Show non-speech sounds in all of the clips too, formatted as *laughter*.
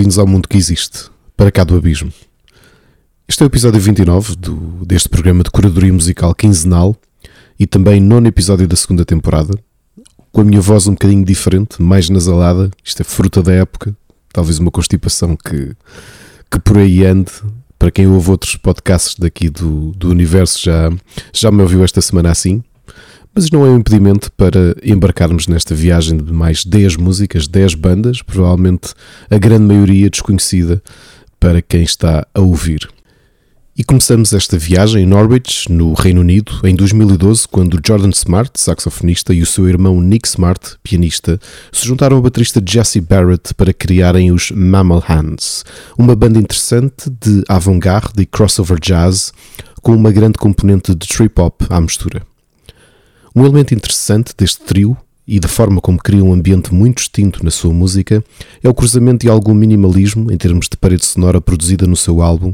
Bem-vindos ao mundo que existe, para cá do abismo. Este é o episódio 29 do, deste programa de curadoria musical quinzenal e também nono episódio da segunda temporada, com a minha voz um bocadinho diferente, mais nasalada. Isto é fruta da época, talvez uma constipação que, que por aí ande. Para quem ouve outros podcasts daqui do, do universo já, já me ouviu esta semana assim mas não é um impedimento para embarcarmos nesta viagem de mais 10 músicas, 10 bandas, provavelmente a grande maioria desconhecida para quem está a ouvir. E começamos esta viagem em Norwich, no Reino Unido, em 2012, quando Jordan Smart, saxofonista, e o seu irmão Nick Smart, pianista, se juntaram ao baterista Jesse Barrett para criarem os Mammal Hands, uma banda interessante de avant-garde e crossover jazz, com uma grande componente de trip-hop à mistura. Um elemento interessante deste trio e da forma como cria um ambiente muito distinto na sua música é o cruzamento de algum minimalismo em termos de parede sonora produzida no seu álbum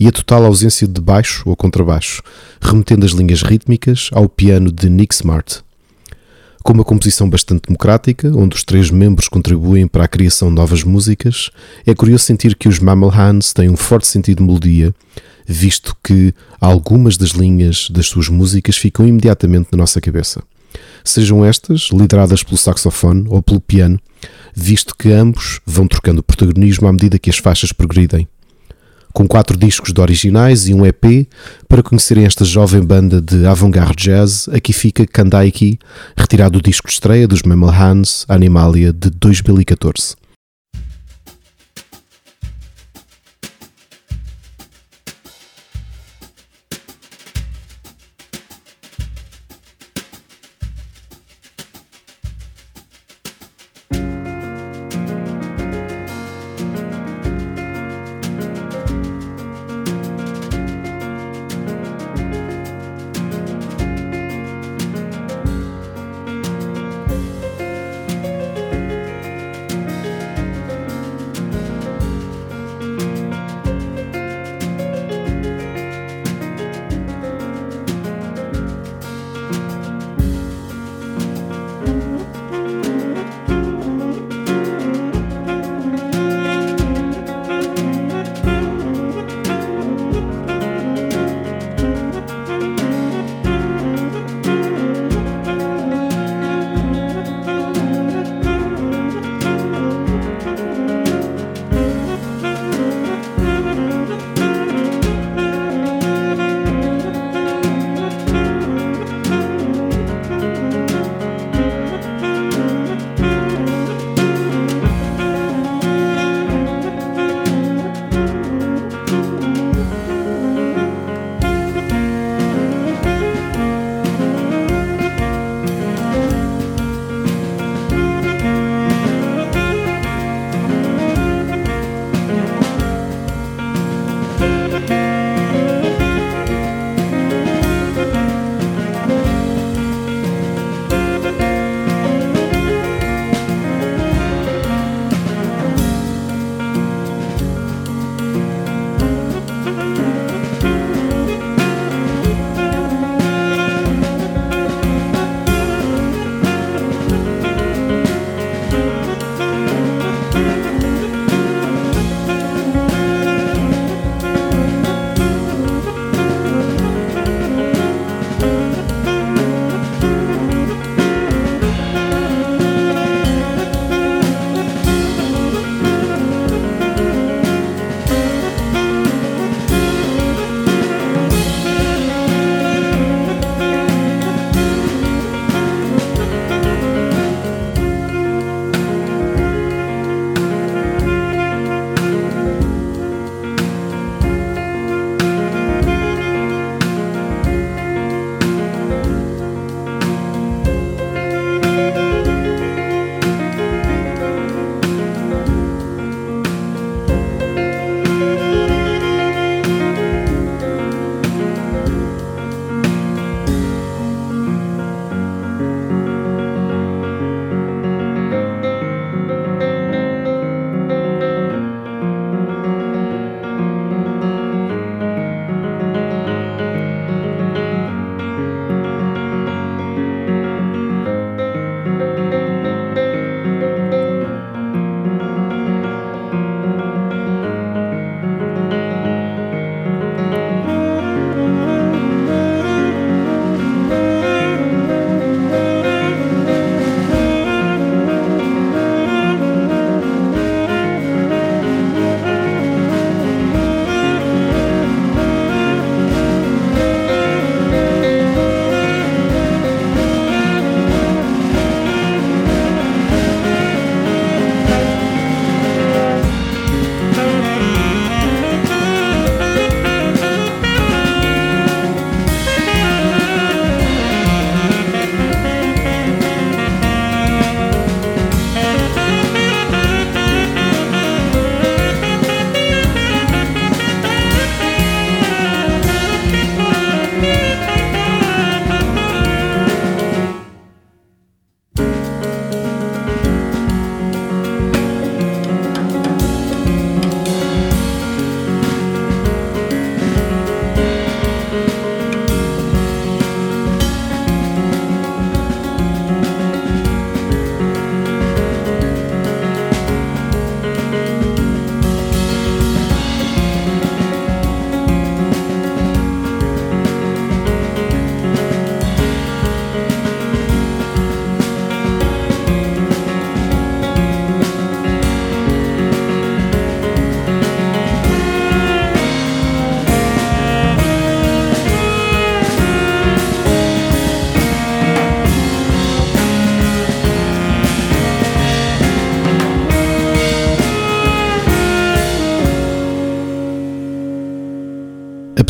e a total ausência de baixo ou contrabaixo, remetendo as linhas rítmicas ao piano de Nick Smart. Com uma composição bastante democrática, onde os três membros contribuem para a criação de novas músicas, é curioso sentir que os Mammal Hands têm um forte sentido de melodia visto que algumas das linhas das suas músicas ficam imediatamente na nossa cabeça. Sejam estas lideradas pelo saxofone ou pelo piano, visto que ambos vão trocando protagonismo à medida que as faixas progridem. Com quatro discos de originais e um EP, para conhecerem esta jovem banda de avant-garde jazz, aqui fica Kandaiki, retirado do disco de estreia dos Mammal Hands, Animalia, de 2014.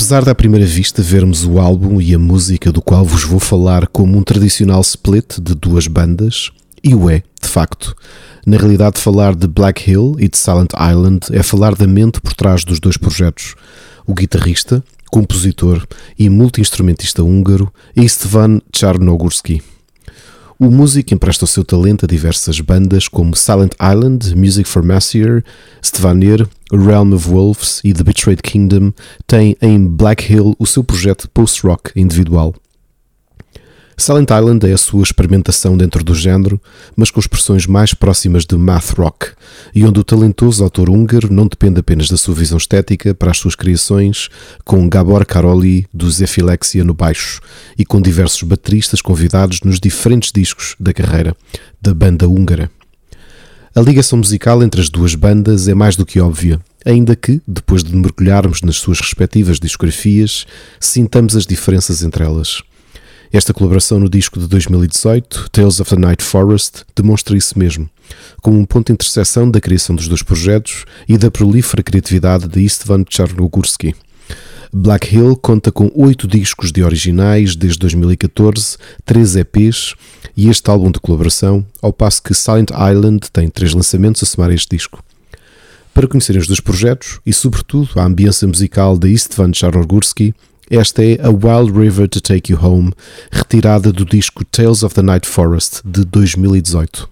Apesar da primeira vista vermos o álbum e a música do qual vos vou falar como um tradicional split de duas bandas, e o é, de facto. Na realidade, falar de Black Hill e de Silent Island é falar da mente por trás dos dois projetos. O guitarrista, compositor e multi-instrumentista húngaro Istvan Charnogurski. O músico empresta o seu talento a diversas bandas como Silent Island, Music for Messier, Stvanger, Realm of Wolves e The Betrayed Kingdom, tem em Black Hill o seu projeto post-rock individual. Silent Island é a sua experimentação dentro do género, mas com expressões mais próximas de math rock, e onde o talentoso autor húngaro não depende apenas da sua visão estética para as suas criações, com Gabor Karoli do Zefilexia no baixo e com diversos bateristas convidados nos diferentes discos da carreira da banda húngara. A ligação musical entre as duas bandas é mais do que óbvia, ainda que, depois de mergulharmos nas suas respectivas discografias, sintamos as diferenças entre elas. Esta colaboração no disco de 2018, Tales of the Night Forest, demonstra isso mesmo, como um ponto de interseção da criação dos dois projetos e da prolífera criatividade de Istvan Charnogurski. Black Hill conta com oito discos de originais desde 2014, três EPs e este álbum de colaboração, ao passo que Silent Island tem três lançamentos a somar este disco. Para conhecerem os dois projetos e, sobretudo, a ambiência musical de Istvan Charnogurski, esta é A Wild River to Take You Home, retirada do disco Tales of the Night Forest de 2018.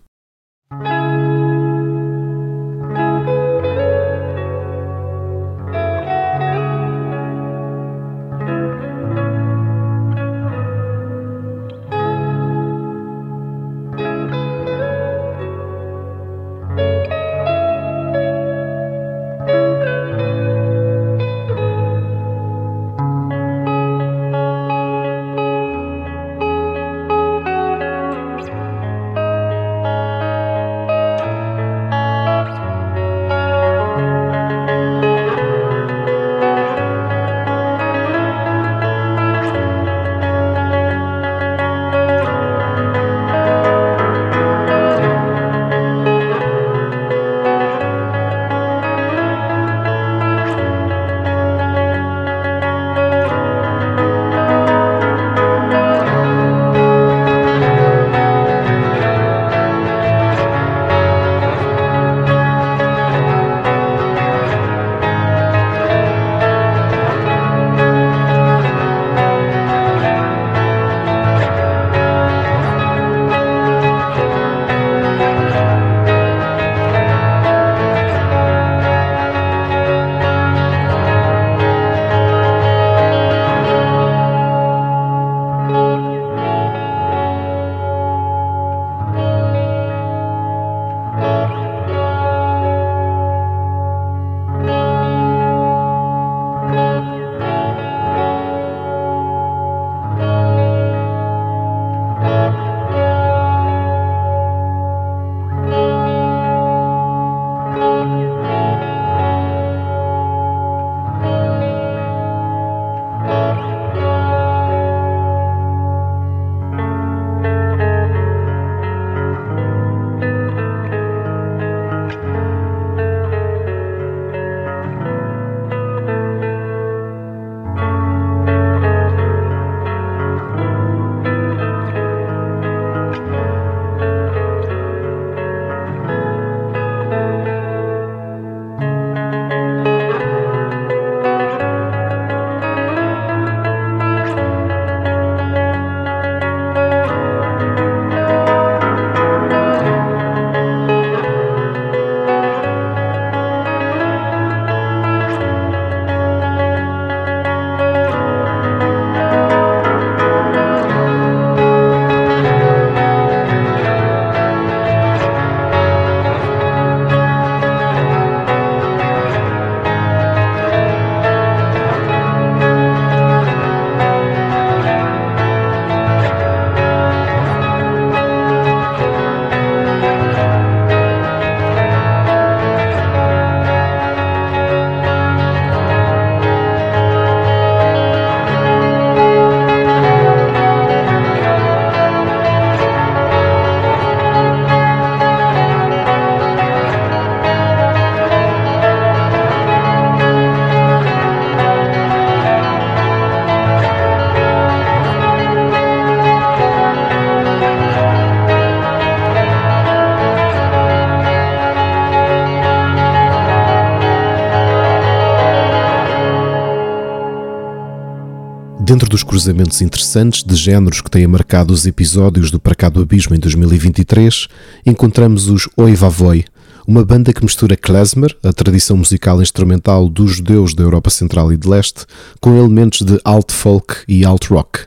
Dentro dos cruzamentos interessantes de géneros que têm marcado os episódios do Para Cá do Abismo em 2023, encontramos os Oi Vavoi, uma banda que mistura klezmer, a tradição musical instrumental dos judeus da Europa Central e de Leste, com elementos de alt folk e alt rock.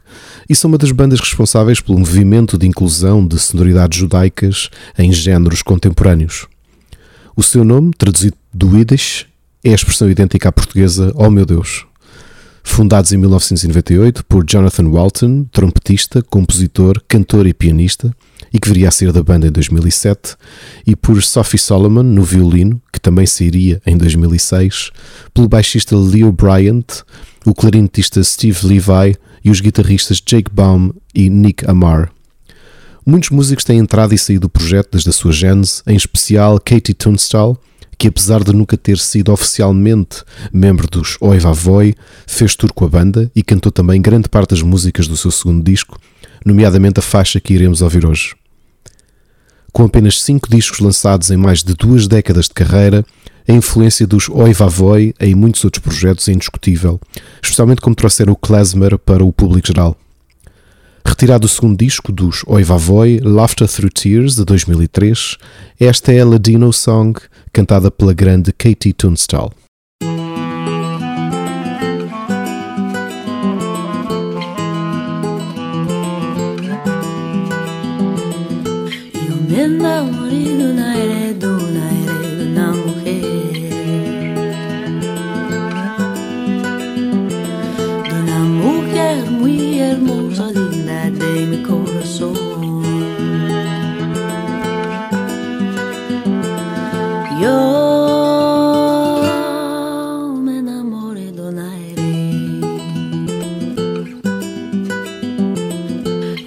E são uma das bandas responsáveis pelo movimento de inclusão de sonoridades judaicas em géneros contemporâneos. O seu nome, traduzido do Yiddish, é a expressão idêntica à portuguesa Oh meu Deus. Fundados em 1998 por Jonathan Walton, trompetista, compositor, cantor e pianista, e que viria a ser da banda em 2007, e por Sophie Solomon no violino, que também sairia em 2006, pelo baixista Leo Bryant, o clarinetista Steve Levi e os guitarristas Jake Baum e Nick Amar. Muitos músicos têm entrado e saído do projeto desde a sua gênese, em especial Katie Tunstall, que apesar de nunca ter sido oficialmente membro dos Oi Vavoi, fez tour com a banda e cantou também grande parte das músicas do seu segundo disco, nomeadamente a faixa que iremos ouvir hoje. Com apenas cinco discos lançados em mais de duas décadas de carreira, a influência dos Oi Vavoi em muitos outros projetos é indiscutível, especialmente como trouxeram o klezmer para o público geral. Retirado do segundo disco dos Oi Vavoi, Laughter Through Tears, de 2003, esta é a Ladino Song, cantada pela grande Katie Tunstall.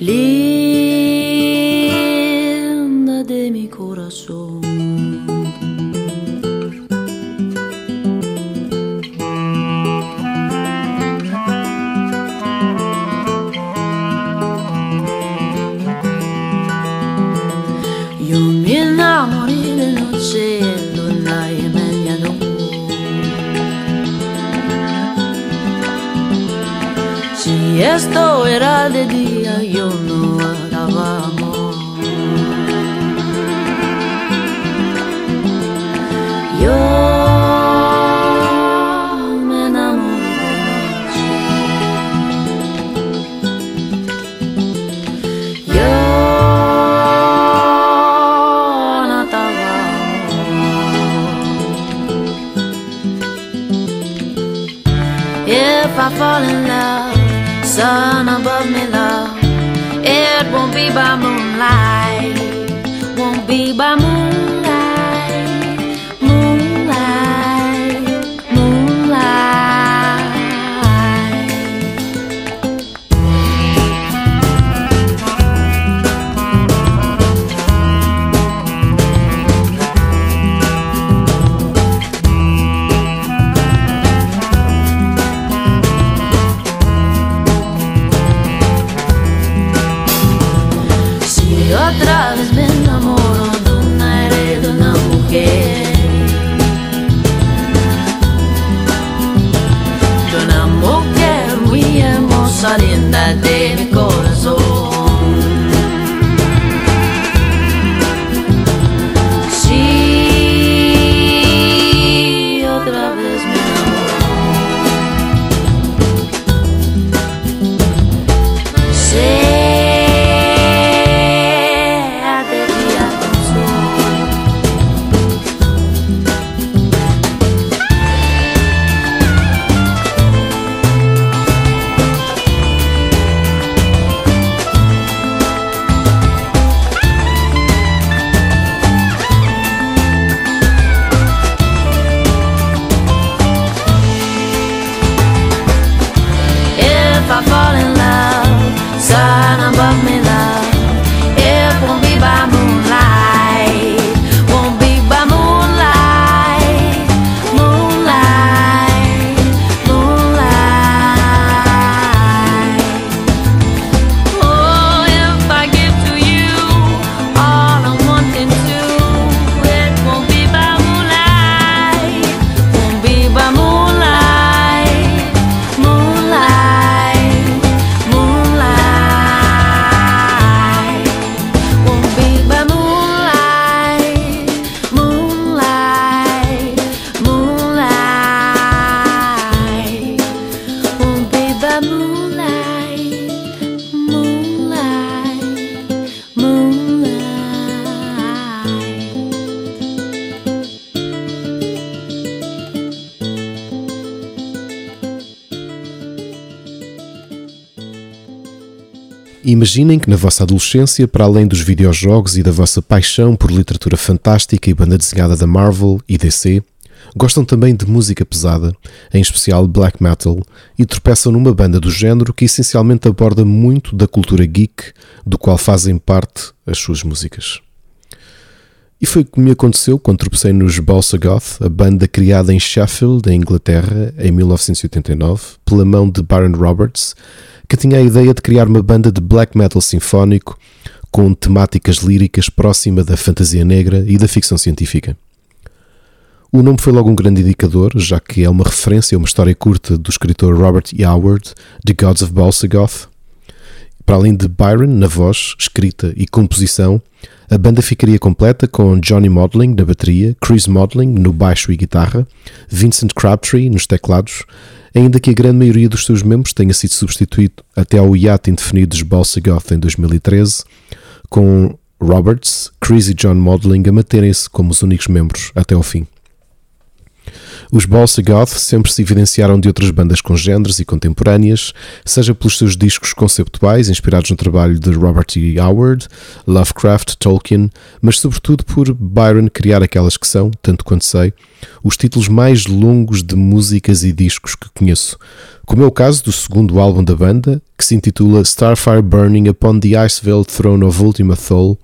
Les Imaginem que na vossa adolescência, para além dos videojogos e da vossa paixão por literatura fantástica e banda desenhada da Marvel e DC, gostam também de música pesada, em especial black metal, e tropeçam numa banda do género que essencialmente aborda muito da cultura geek, do qual fazem parte as suas músicas. E foi o que me aconteceu quando tropecei nos Balsa Goth, a banda criada em Sheffield, em Inglaterra, em 1989, pela mão de Byron Roberts, que tinha a ideia de criar uma banda de black metal sinfónico com temáticas líricas próxima da fantasia negra e da ficção científica. O nome foi logo um grande indicador, já que é uma referência a uma história curta do escritor Robert E. Howard, The Gods of Balsagoth. Para além de Byron na voz, escrita e composição, a banda ficaria completa com Johnny Modling na bateria, Chris Modling no baixo e guitarra, Vincent Crabtree nos teclados, ainda que a grande maioria dos seus membros tenha sido substituído até ao hiato indefinido dos Balsagoth em 2013, com Roberts, Chris e John Modling a manterem-se como os únicos membros até ao fim. Os Balsa Goth sempre se evidenciaram de outras bandas congêneres e contemporâneas, seja pelos seus discos conceptuais inspirados no trabalho de Robert E. Howard, Lovecraft, Tolkien, mas sobretudo por Byron criar aquelas que são, tanto quanto sei, os títulos mais longos de músicas e discos que conheço, como é o caso do segundo álbum da banda, que se intitula Starfire Burning Upon the Iceveiled Throne of Ultima Thule,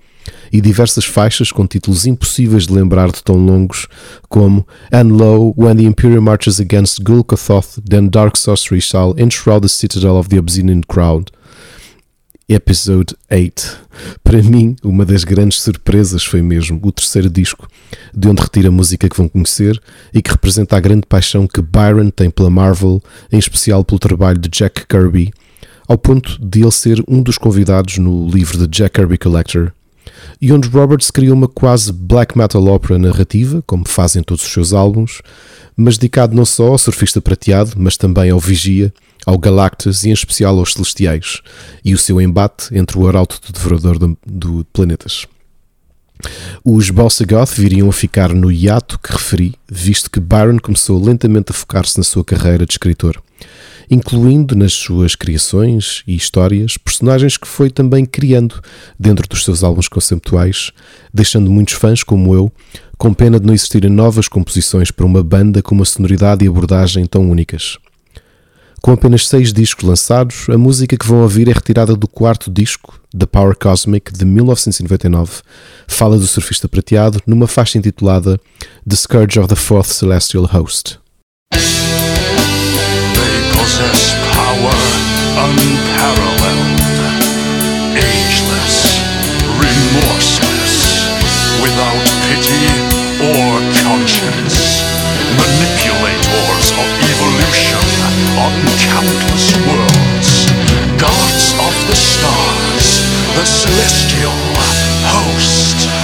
e diversas faixas com títulos impossíveis de lembrar de tão longos como And Lo, When the Imperium Marches Against Gulkathoth, Then Dark Sorcery Shall Enshroud the Citadel of the Obsidian Crowd. Episode 8. Para mim, uma das grandes surpresas foi mesmo o terceiro disco, de onde retira a música que vão conhecer e que representa a grande paixão que Byron tem pela Marvel, em especial pelo trabalho de Jack Kirby, ao ponto de ele ser um dos convidados no livro de Jack Kirby Collector, e onde Roberts criou uma quase black metal ópera narrativa, como fazem todos os seus álbuns, mas dedicado não só ao surfista prateado, mas também ao Vigia, ao Galactus e em especial aos Celestiais, e o seu embate entre o arauto do Devorador de, de Planetas. Os Balsagoth viriam a ficar no hiato que referi, visto que Byron começou lentamente a focar-se na sua carreira de escritor incluindo nas suas criações e histórias personagens que foi também criando dentro dos seus álbuns conceptuais, deixando muitos fãs, como eu, com pena de não existirem novas composições para uma banda com uma sonoridade e abordagem tão únicas. Com apenas seis discos lançados, a música que vão ouvir é retirada do quarto disco, The Power Cosmic, de 1999. Fala do surfista prateado numa faixa intitulada The Scourge of the Fourth Celestial Host. On countless worlds, gods of the stars, the celestial host.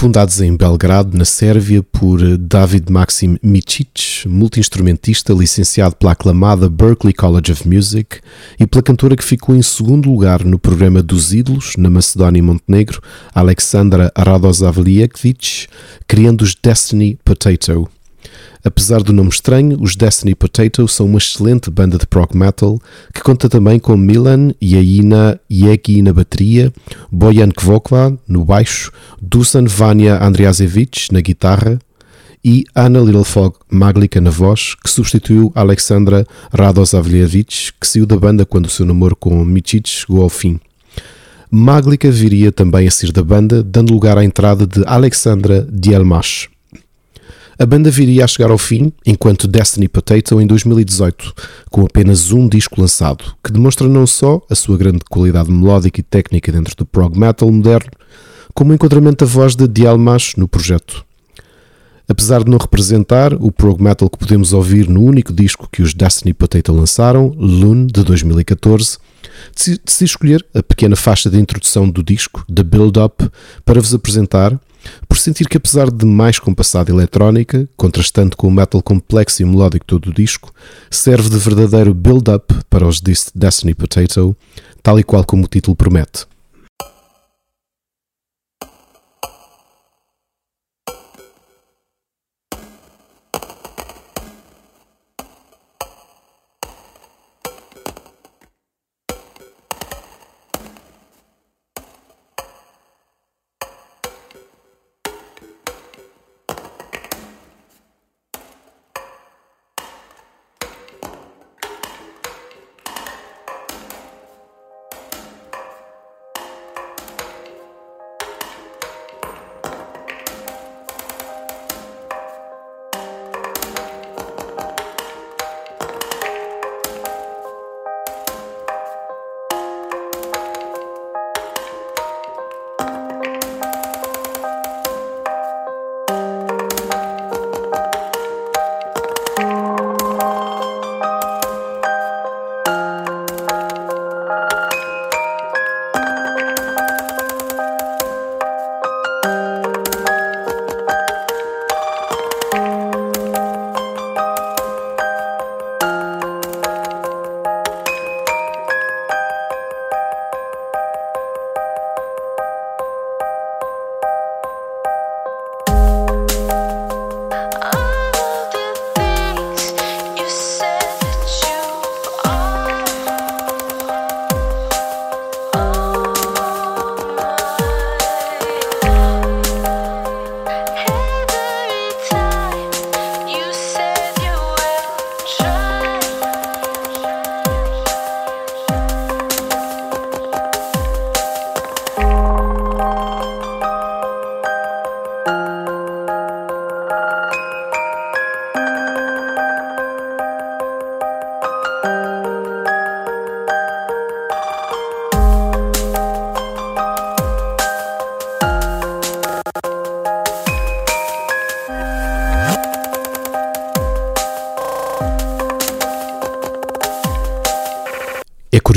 Fundados em Belgrado, na Sérvia, por David Maxim Micic, multi-instrumentista licenciado pela aclamada Berklee College of Music e pela cantora que ficou em segundo lugar no programa dos ídolos, na Macedónia e Montenegro, Alexandra Radosavljevic, criando os Destiny Potato. Apesar do nome estranho, os Destiny Potato são uma excelente banda de prog metal que conta também com Milan Jaina Jeki na bateria, Bojan Kvokva no baixo, Dusan Vanya Andriasevich na guitarra e Anna Littlefog Maglica na voz, que substituiu Alexandra Radosavljevic, que saiu da banda quando o seu namoro com Michic chegou ao fim. Maglica viria também a sair da banda, dando lugar à entrada de Alexandra Dielmash. A banda viria a chegar ao fim enquanto Destiny Potato em 2018, com apenas um disco lançado, que demonstra não só a sua grande qualidade melódica e técnica dentro do prog metal moderno, como o enquadramento da voz de Dialmash no projeto. Apesar de não representar o prog metal que podemos ouvir no único disco que os Destiny Potato lançaram, Lune, de 2014, decidi escolher a pequena faixa de introdução do disco, The Build Up, para vos apresentar por sentir que, apesar de mais compassada eletrónica, contrastando com o metal complexo e melódico todo o disco, serve de verdadeiro build-up para os Destiny Potato, tal e qual como o título promete.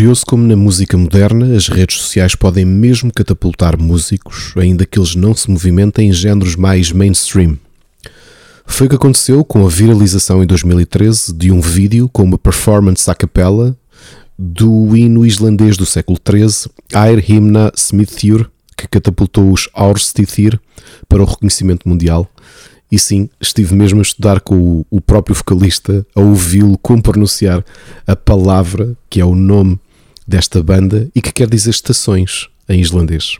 Curioso como na música moderna as redes sociais podem mesmo catapultar músicos, ainda que eles não se movimentem em géneros mais mainstream. Foi o que aconteceu com a viralização em 2013 de um vídeo com uma performance a capela do hino islandês do século XIII, Air Himna Smithur, que catapultou os Aurstithir para o reconhecimento mundial. E sim, estive mesmo a estudar com o, próprio vocalista, a ouvi-lo como pronunciar a palavra, que é o nome desta banda e que quer dizer estações em islandês.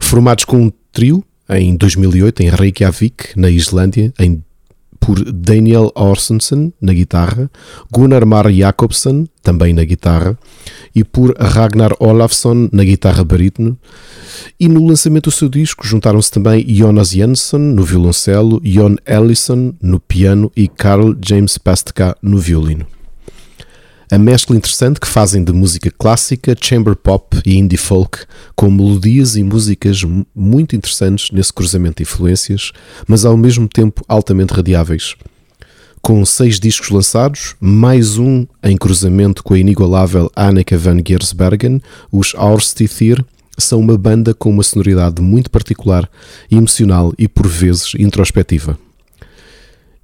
Formados com um trio em 2008 em Reykjavik, na Islândia, em, por Daniel Orsonsen na guitarra, Gunnar Mar Jakobsen também na guitarra e por Ragnar Olafsson na guitarra barítono. E no lançamento do seu disco juntaram-se também Jonas Jensen no violoncelo, Jon Ellison no piano e Carl James Pastka no violino a mescla interessante que fazem de música clássica, chamber pop e indie folk, com melodias e músicas muito interessantes nesse cruzamento de influências, mas ao mesmo tempo altamente radiáveis. Com seis discos lançados, mais um em cruzamento com a inigualável Anneke van Giersbergen, os Aurstithir são uma banda com uma sonoridade muito particular, emocional e por vezes introspectiva.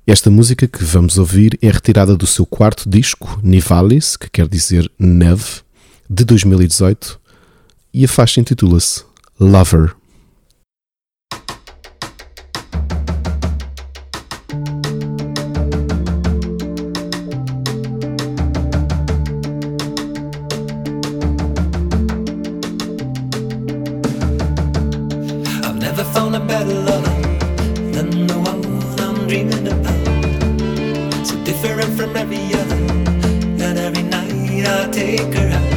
Esta música que vamos ouvir é retirada do seu quarto disco, Nivalis, que quer dizer neve, de 2018, e a faixa intitula-se Lover. I've never found a better lover than the one Dreaming about. So different from every other, and every night I take her out.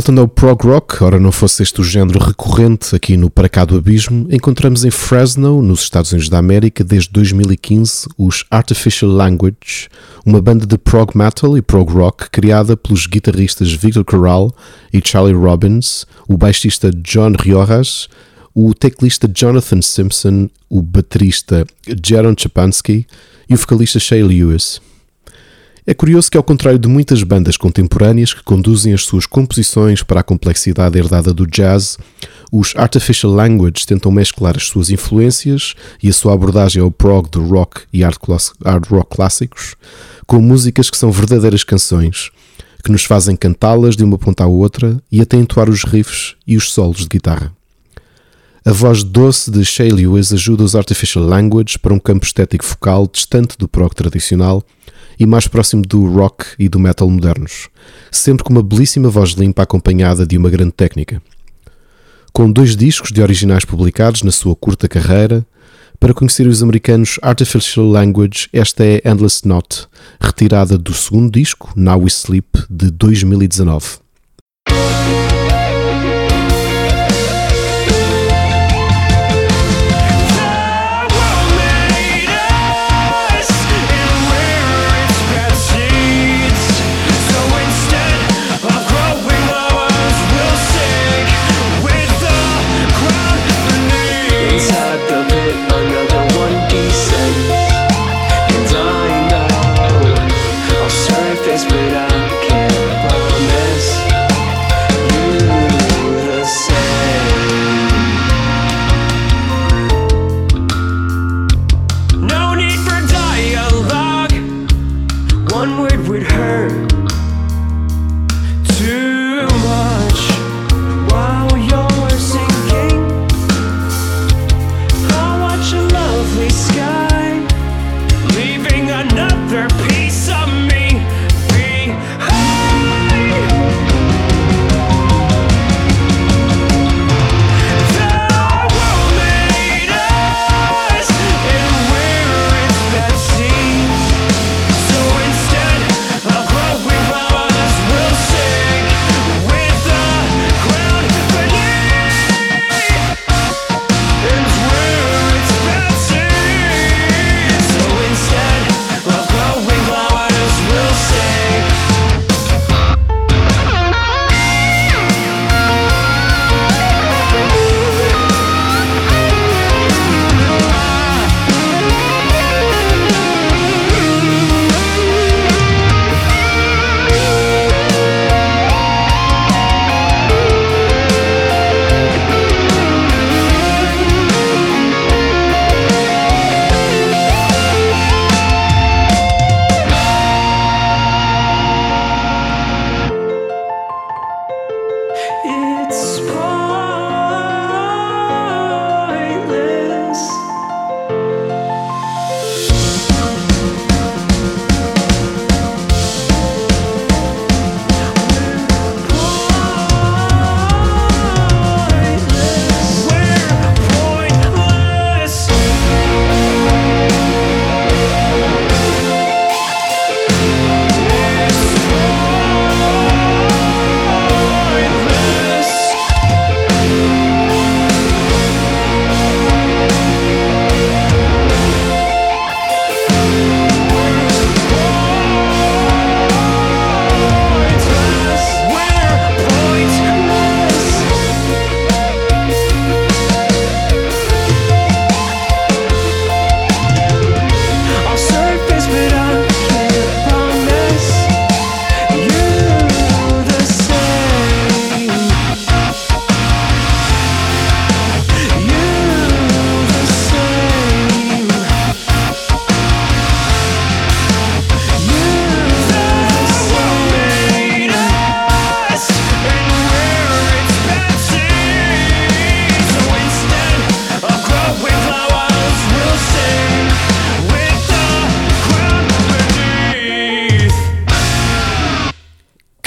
Voltando ao prog rock, ora não fosse este o género recorrente aqui no Para Cá do Abismo, encontramos em Fresno, nos Estados Unidos da América, desde 2015, os Artificial Language, uma banda de prog metal e prog rock criada pelos guitarristas Victor Corral e Charlie Robbins, o baixista John Riojas, o teclista Jonathan Simpson, o baterista Jaron Chapansky e o vocalista Shay Lewis. É curioso que, ao contrário de muitas bandas contemporâneas que conduzem as suas composições para a complexidade herdada do jazz, os Artificial Language tentam mesclar as suas influências e a sua abordagem ao prog do rock e hard, rock clássicos com músicas que são verdadeiras canções, que nos fazem cantá-las de uma ponta à outra e até entoar os riffs e os solos de guitarra. A voz doce de Shay Lewis ajuda os Artificial Language para um campo estético focal distante do prog tradicional e mais próximo do rock e do metal modernos, sempre com uma belíssima voz limpa acompanhada de uma grande técnica. Com dois discos de originais publicados na sua curta carreira, para conhecer os americanos Artificial Language, esta é Endless Knot, retirada do segundo disco, Now We Sleep, de 2019.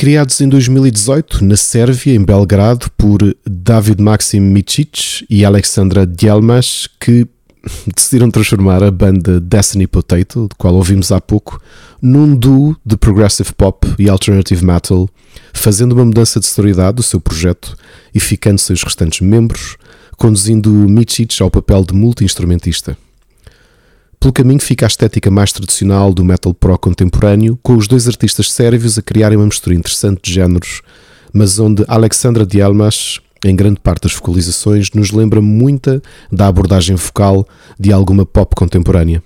Criados em 2018 na Sérvia, em Belgrado, por David Maxim Micic e Alexandra Djelmas, que *laughs* decidiram transformar a banda Destiny Potato, de qual ouvimos há pouco, num duo de progressive pop e alternative metal, fazendo uma mudança de sonoridade do seu projeto e ficando sem os restantes membros, conduzindo Micic ao papel de multi-instrumentista. Pelo caminho fica a estética mais tradicional do metal pro contemporâneo, com os dois artistas sérvios a criarem uma mistura interessante de géneros, mas onde Alexandra Dialmas, em grande parte das vocalizações, nos lembra muita da abordagem vocal de alguma pop contemporânea.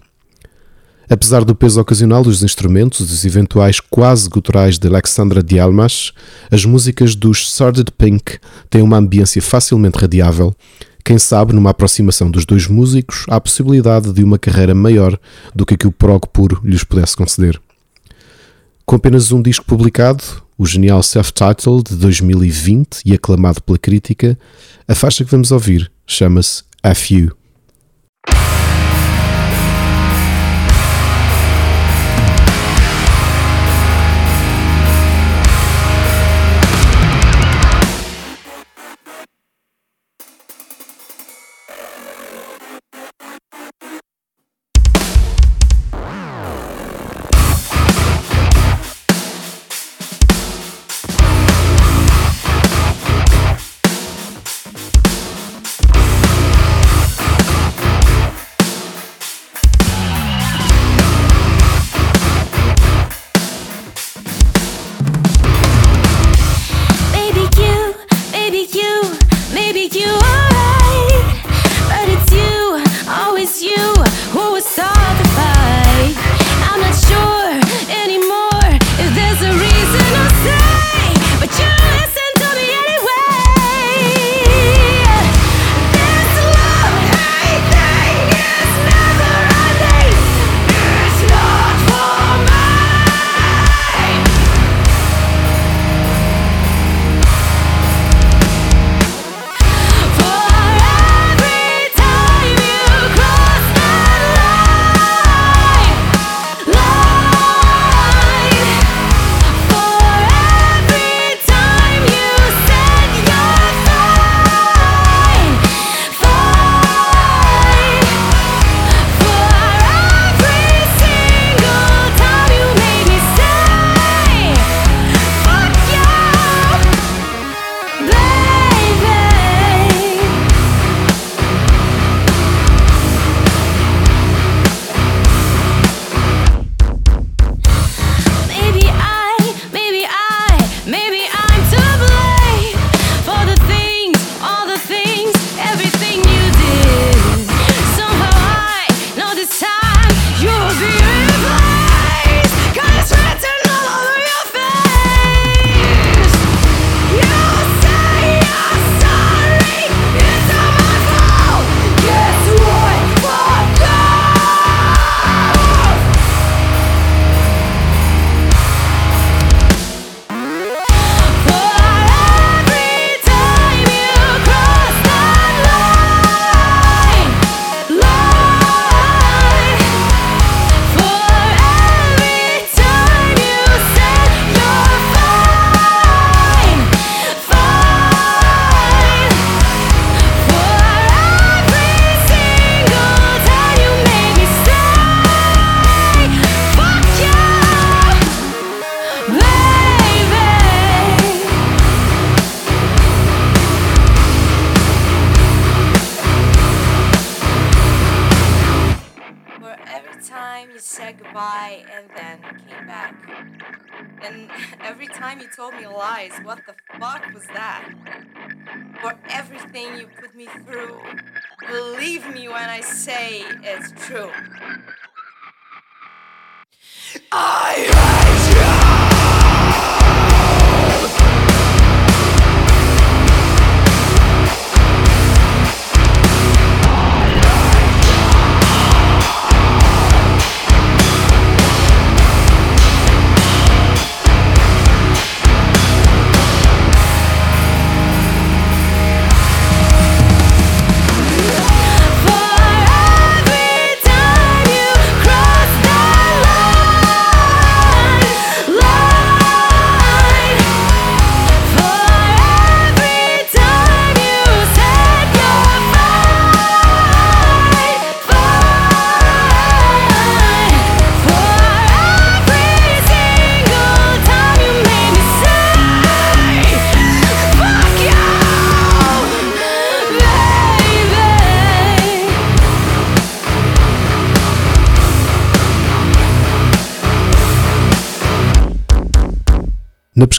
Apesar do peso ocasional dos instrumentos e dos eventuais quase guturais de Alexandra Dialmas, as músicas dos Sordid Pink têm uma ambiência facilmente radiável quem sabe, numa aproximação dos dois músicos, há a possibilidade de uma carreira maior do que a que o prog puro lhes pudesse conceder. Com apenas um disco publicado, o genial Self-Titled de 2020 e aclamado pela crítica, a faixa que vamos ouvir chama-se A Few.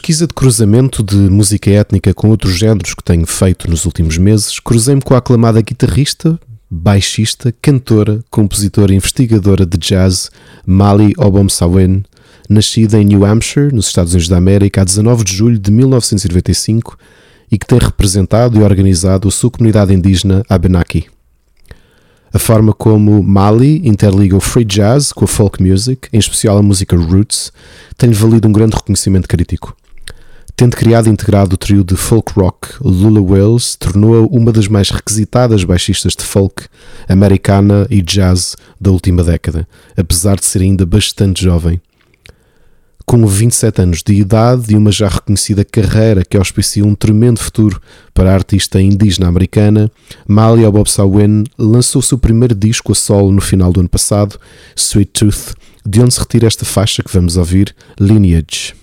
Pesquisa de cruzamento de música étnica com outros géneros que tenho feito nos últimos meses, cruzei-me com a aclamada guitarrista, baixista, cantora, compositora e investigadora de jazz Mali Obomsawen, nascida em New Hampshire, nos Estados Unidos da América, a 19 de julho de 1995 e que tem representado e organizado a sua comunidade indígena Abenaki. A forma como Mali interliga o free jazz com a folk music, em especial a música roots, tem-lhe valido um grande reconhecimento crítico. Tendo criado e integrado o trio de folk rock Lula Wells, tornou-a uma das mais requisitadas baixistas de folk, americana e jazz da última década, apesar de ser ainda bastante jovem com 27 anos de idade e uma já reconhecida carreira que auspicia um tremendo futuro para a artista indígena americana, Malia Bobsawen lançou seu primeiro disco a solo no final do ano passado, Sweet Tooth, de onde se retira esta faixa que vamos ouvir, Lineage.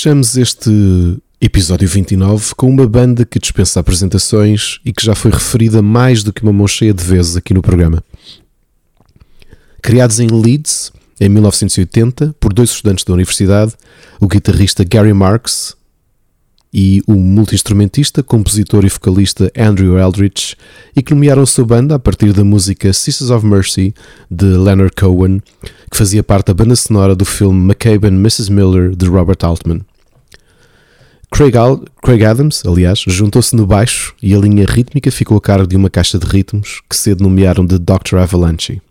Fechamos este episódio 29 com uma banda que dispensa apresentações e que já foi referida mais do que uma mão cheia de vezes aqui no programa. Criados em Leeds em 1980 por dois estudantes da universidade, o guitarrista Gary Marks e o multi-instrumentista, compositor e vocalista Andrew Eldritch, e que nomearam a sua banda a partir da música Sisters of Mercy de Leonard Cohen, que fazia parte da banda sonora do filme McCabe and Mrs. Miller de Robert Altman. Craig, Al Craig Adams, aliás, juntou-se no baixo e a linha rítmica ficou a cargo de uma caixa de ritmos que cedo nomearam de Dr. Avalanche.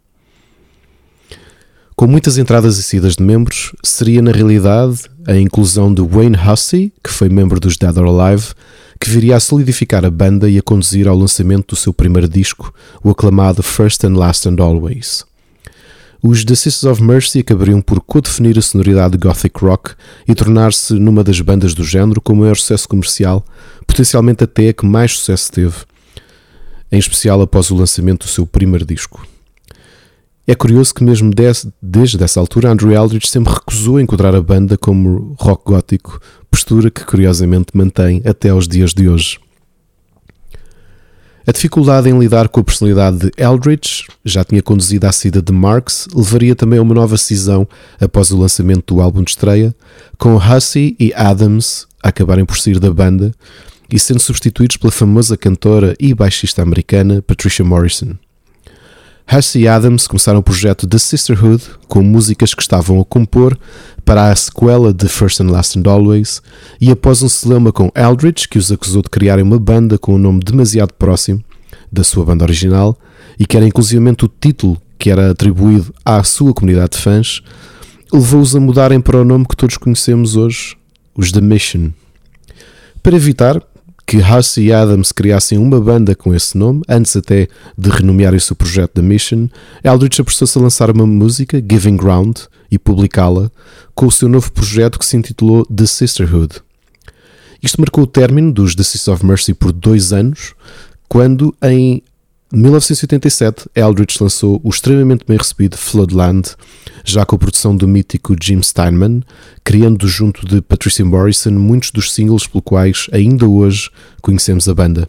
Com muitas entradas e saídas de membros, seria na realidade a inclusão de Wayne Hussey, que foi membro dos Dead or Alive, que viria a solidificar a banda e a conduzir ao lançamento do seu primeiro disco, o aclamado First and Last and Always. Os The Sisters of Mercy acabariam por codefinir a sonoridade gothic rock e tornar-se numa das bandas do género com maior sucesso comercial, potencialmente até a que mais sucesso teve, em especial após o lançamento do seu primeiro disco. É curioso que, mesmo desde, desde essa altura, Andrew Eldridge sempre recusou enquadrar a banda como rock gótico, postura que curiosamente mantém até aos dias de hoje. A dificuldade em lidar com a personalidade de Eldridge, já tinha conduzido à saída de Marx, levaria também a uma nova cisão após o lançamento do álbum de estreia, com Hussey e Adams a acabarem por sair da banda e sendo substituídos pela famosa cantora e baixista americana Patricia Morrison. Hussey e Adams começaram o projeto The Sisterhood com músicas que estavam a compor para a sequela de First and Last and Always e após um celeuma com Eldridge, que os acusou de criarem uma banda com um nome demasiado próximo da sua banda original e que era inclusivamente o título que era atribuído à sua comunidade de fãs, levou-os a mudarem para o nome que todos conhecemos hoje, os The Mission. Para evitar que Hussey e Adams criassem uma banda com esse nome, antes até de renomearem o seu projeto The Mission, Eldritch apressou-se a lançar uma música, Giving Ground, e publicá-la com o seu novo projeto que se intitulou The Sisterhood. Isto marcou o término dos The of Mercy por dois anos, quando em 1987 Eldritch lançou o extremamente bem recebido Floodland, já com a produção do mítico Jim Steinman, criando junto de Patricia Morrison muitos dos singles pelo quais ainda hoje conhecemos a banda.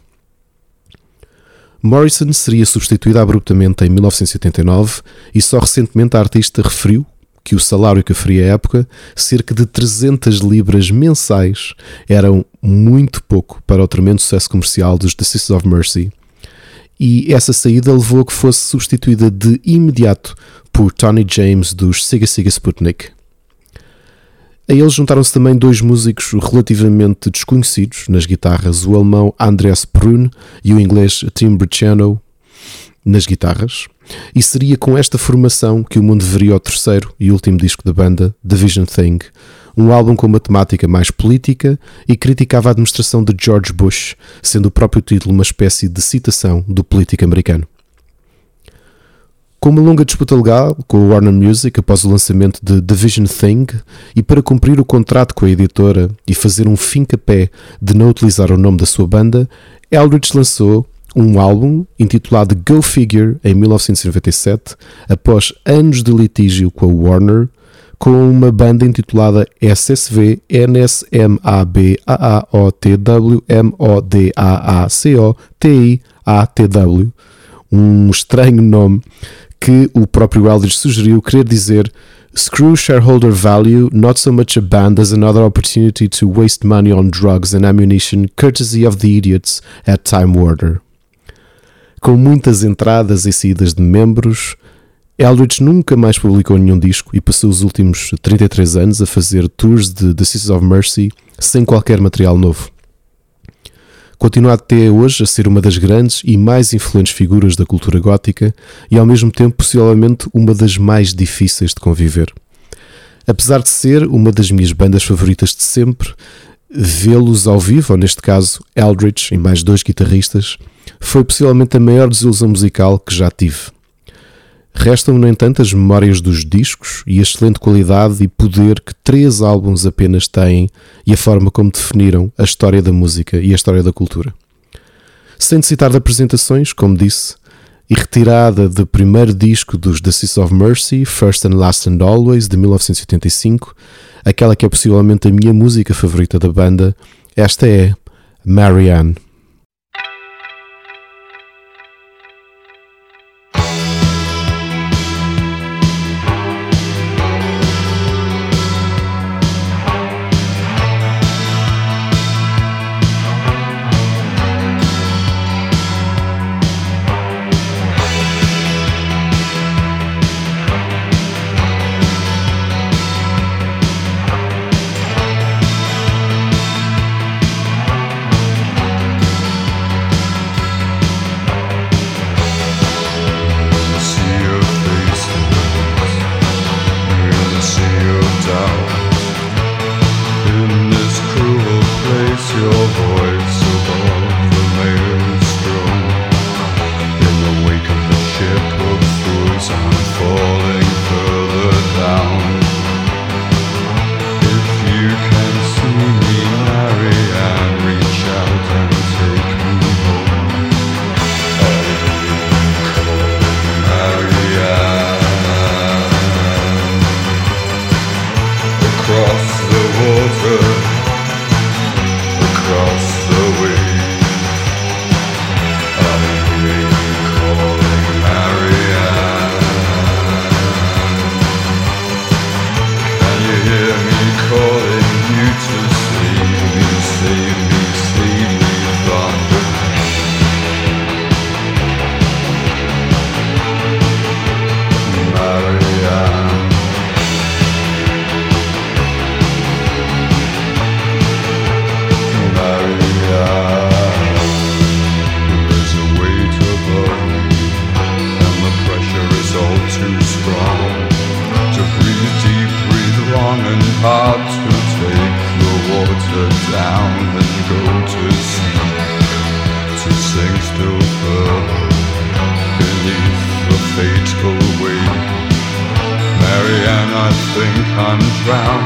Morrison seria substituída abruptamente em 1989 e só recentemente a artista referiu que o salário que oferia à época, cerca de 300 libras mensais, eram muito pouco para o tremendo sucesso comercial dos The Sisters of Mercy. E essa saída levou a que fosse substituída de imediato por Tony James dos Siga Siga Sputnik. A eles juntaram-se também dois músicos relativamente desconhecidos nas guitarras, o alemão Andreas Brun e o inglês Tim Briciano nas guitarras, e seria com esta formação que o mundo veria o terceiro e último disco da banda, The Vision Thing, um álbum com uma temática mais política e criticava a administração de George Bush, sendo o próprio título uma espécie de citação do político americano. Com uma longa disputa legal com a Warner Music após o lançamento de The Vision Thing e para cumprir o contrato com a editora e fazer um fim-capé de não utilizar o nome da sua banda, Eldridge lançou um álbum intitulado Go Figure em 1997, após anos de litígio com a Warner, com uma banda intitulada SSV NSMAB AAOTW MODAACO TIATW, um estranho nome que o próprio Eldridge sugeriu querer dizer Screw shareholder value, not so much a band as another opportunity to waste money on drugs and ammunition, courtesy of the idiots at Time Warner. Com muitas entradas e saídas de membros, Eldridge nunca mais publicou nenhum disco e passou os últimos 33 anos a fazer tours de The Sisters of Mercy sem qualquer material novo. Continua até hoje a ser uma das grandes e mais influentes figuras da cultura gótica e ao mesmo tempo possivelmente uma das mais difíceis de conviver. Apesar de ser uma das minhas bandas favoritas de sempre, vê-los ao vivo, ou neste caso Eldridge e mais dois guitarristas, foi possivelmente a maior desilusão musical que já tive. Restam, no entanto, as memórias dos discos e a excelente qualidade e poder que três álbuns apenas têm e a forma como definiram a história da música e a história da cultura. Sem necessitar de apresentações, como disse, e retirada do primeiro disco dos The Sisters of Mercy, First and Last and Always, de 1985, aquela que é possivelmente a minha música favorita da banda. Esta é Marianne.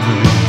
forever.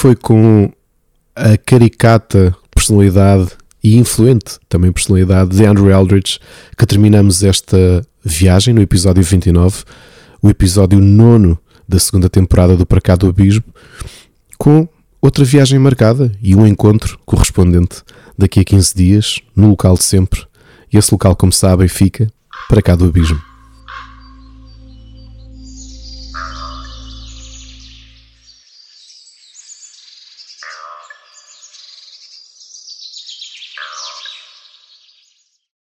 Foi com a caricata personalidade e influente também personalidade de Andrew Eldridge que terminamos esta viagem no episódio 29, o episódio nono da segunda temporada do Para Cá do Abismo, com outra viagem marcada e um encontro correspondente daqui a 15 dias, no local de sempre. E esse local, como sabem, fica para cá do Abismo.